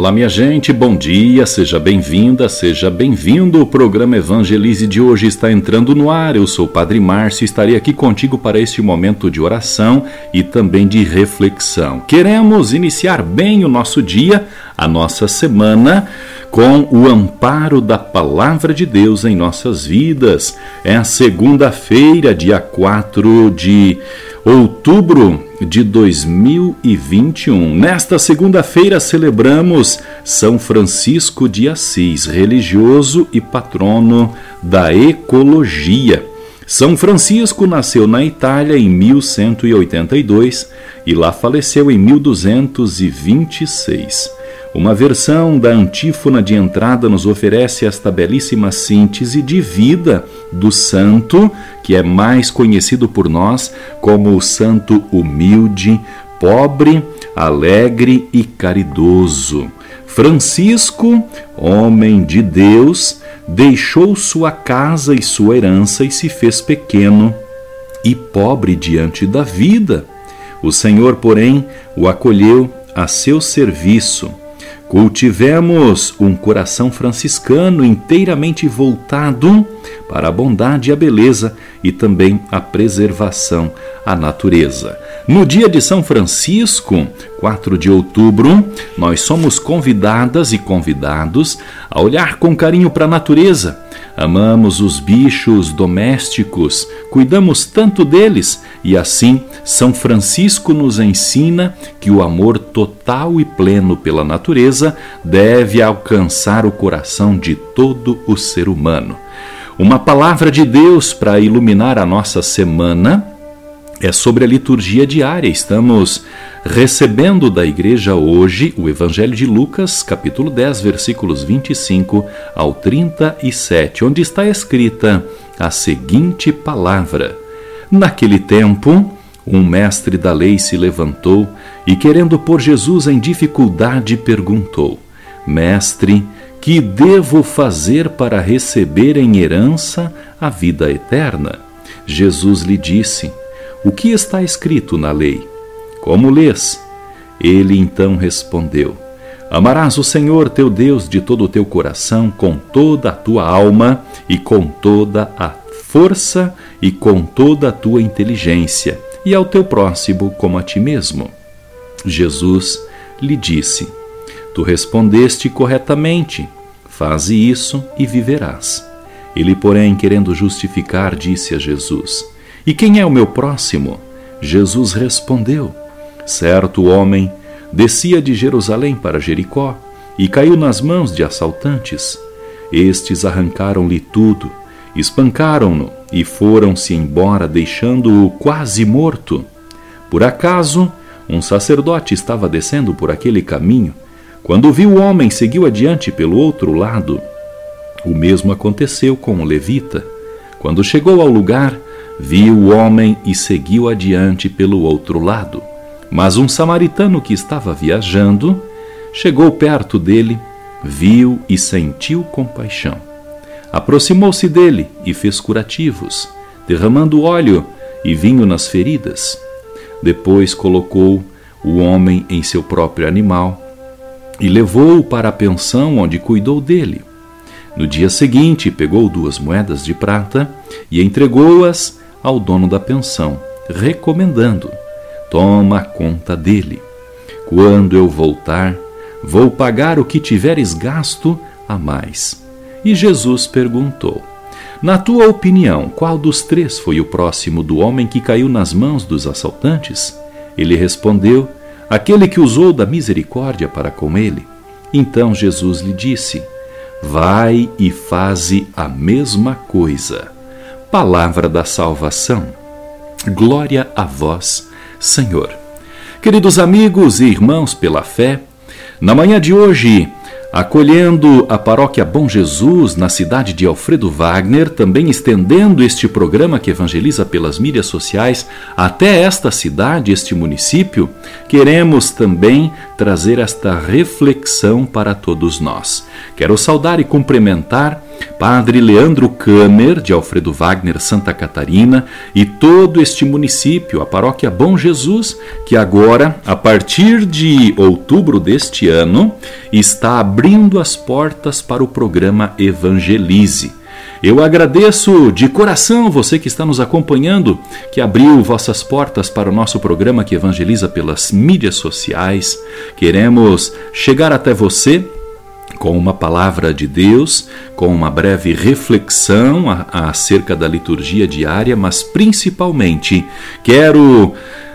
Olá, minha gente, bom dia, seja bem-vinda, seja bem-vindo. O programa Evangelize de hoje está entrando no ar. Eu sou o Padre Márcio e estarei aqui contigo para este momento de oração e também de reflexão. Queremos iniciar bem o nosso dia, a nossa semana, com o amparo da Palavra de Deus em nossas vidas. É a segunda-feira, dia 4 de outubro de 2021. Nesta segunda-feira celebramos São Francisco de Assis, religioso e patrono da ecologia. São Francisco nasceu na Itália em 1182 e lá faleceu em 1226. Uma versão da antífona de entrada nos oferece esta belíssima síntese de vida do santo, que é mais conhecido por nós como o santo humilde, pobre, alegre e caridoso. Francisco, homem de Deus, deixou sua casa e sua herança e se fez pequeno e pobre diante da vida. O Senhor, porém, o acolheu a seu serviço Cultivemos um coração franciscano inteiramente voltado para a bondade e a beleza e também a preservação à natureza. No dia de São Francisco, 4 de outubro, nós somos convidadas e convidados a olhar com carinho para a natureza Amamos os bichos domésticos, cuidamos tanto deles e assim São Francisco nos ensina que o amor total e pleno pela natureza deve alcançar o coração de todo o ser humano. Uma palavra de Deus para iluminar a nossa semana é sobre a liturgia diária. Estamos recebendo da igreja hoje o Evangelho de Lucas, capítulo 10, versículos 25 ao 37, onde está escrita a seguinte palavra: Naquele tempo, um mestre da lei se levantou e, querendo pôr Jesus em dificuldade, perguntou: Mestre, que devo fazer para receber em herança a vida eterna? Jesus lhe disse: o que está escrito na lei? Como lês? Ele então respondeu: Amarás o Senhor teu Deus de todo o teu coração, com toda a tua alma e com toda a força e com toda a tua inteligência, e ao teu próximo como a ti mesmo. Jesus lhe disse: Tu respondeste corretamente, faze isso e viverás. Ele, porém, querendo justificar, disse a Jesus: e quem é o meu próximo? Jesus respondeu: Certo homem descia de Jerusalém para Jericó e caiu nas mãos de assaltantes. Estes arrancaram-lhe tudo, espancaram-no e foram-se embora, deixando-o quase morto. Por acaso, um sacerdote estava descendo por aquele caminho. Quando viu o homem, seguiu adiante pelo outro lado. O mesmo aconteceu com o levita. Quando chegou ao lugar, viu o homem e seguiu adiante pelo outro lado. Mas um samaritano que estava viajando chegou perto dele, viu e sentiu compaixão. Aproximou-se dele e fez curativos, derramando óleo e vinho nas feridas. Depois colocou o homem em seu próprio animal e levou-o para a pensão onde cuidou dele. No dia seguinte, pegou duas moedas de prata e entregou-as ao dono da pensão, recomendando: Toma conta dele. Quando eu voltar, vou pagar o que tiveres gasto a mais. E Jesus perguntou: Na tua opinião, qual dos três foi o próximo do homem que caiu nas mãos dos assaltantes? Ele respondeu: Aquele que usou da misericórdia para com ele. Então Jesus lhe disse: Vai e faze a mesma coisa palavra da salvação. Glória a vós, Senhor. Queridos amigos e irmãos pela fé, na manhã de hoje, acolhendo a paróquia Bom Jesus na cidade de Alfredo Wagner, também estendendo este programa que evangeliza pelas mídias sociais até esta cidade, este município, queremos também trazer esta reflexão para todos nós. Quero saudar e cumprimentar Padre Leandro Kamer, de Alfredo Wagner, Santa Catarina, e todo este município, a paróquia Bom Jesus, que agora, a partir de outubro deste ano, está abrindo as portas para o programa Evangelize. Eu agradeço de coração você que está nos acompanhando, que abriu vossas portas para o nosso programa que evangeliza pelas mídias sociais. Queremos chegar até você com uma palavra de Deus, com uma breve reflexão acerca da liturgia diária, mas principalmente quero,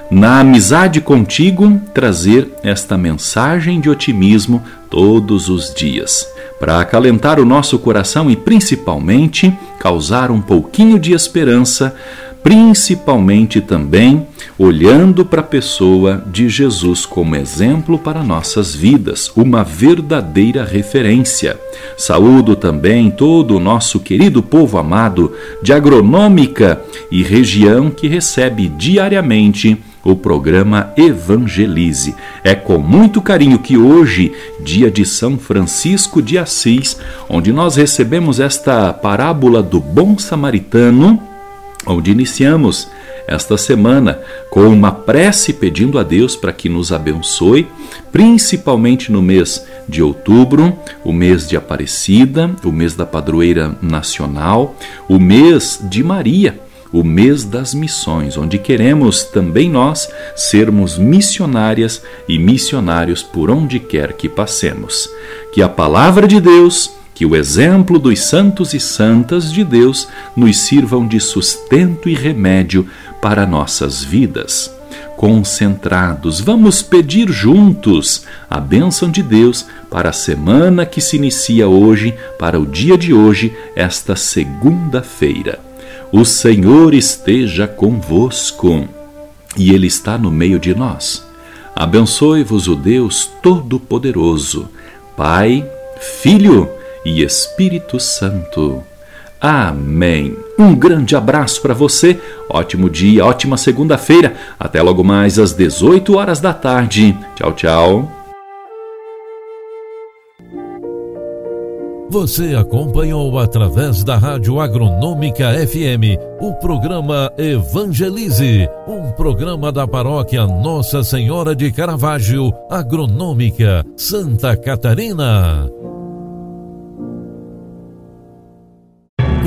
na amizade contigo, trazer esta mensagem de otimismo todos os dias, para acalentar o nosso coração e principalmente causar um pouquinho de esperança principalmente também olhando para a pessoa de Jesus como exemplo para nossas vidas, uma verdadeira referência. Saúdo também todo o nosso querido povo amado de agronômica e região que recebe diariamente o programa Evangelize. É com muito carinho que hoje, dia de São Francisco de Assis, onde nós recebemos esta parábola do bom samaritano, onde iniciamos esta semana com uma prece pedindo a Deus para que nos abençoe, principalmente no mês de outubro, o mês de Aparecida, o mês da padroeira nacional, o mês de Maria, o mês das missões, onde queremos também nós sermos missionárias e missionários por onde quer que passemos. Que a palavra de Deus que o exemplo dos santos e santas de Deus nos sirvam de sustento e remédio para nossas vidas. Concentrados, vamos pedir juntos a bênção de Deus para a semana que se inicia hoje, para o dia de hoje, esta segunda-feira. O Senhor esteja convosco e Ele está no meio de nós. Abençoe-vos o Deus Todo-Poderoso, Pai, Filho e Espírito Santo. Amém. Um grande abraço para você, ótimo dia, ótima segunda-feira. Até logo mais às 18 horas da tarde. Tchau, tchau. Você acompanhou através da Rádio Agronômica FM o programa Evangelize, um programa da paróquia Nossa Senhora de Caravaggio, Agronômica, Santa Catarina.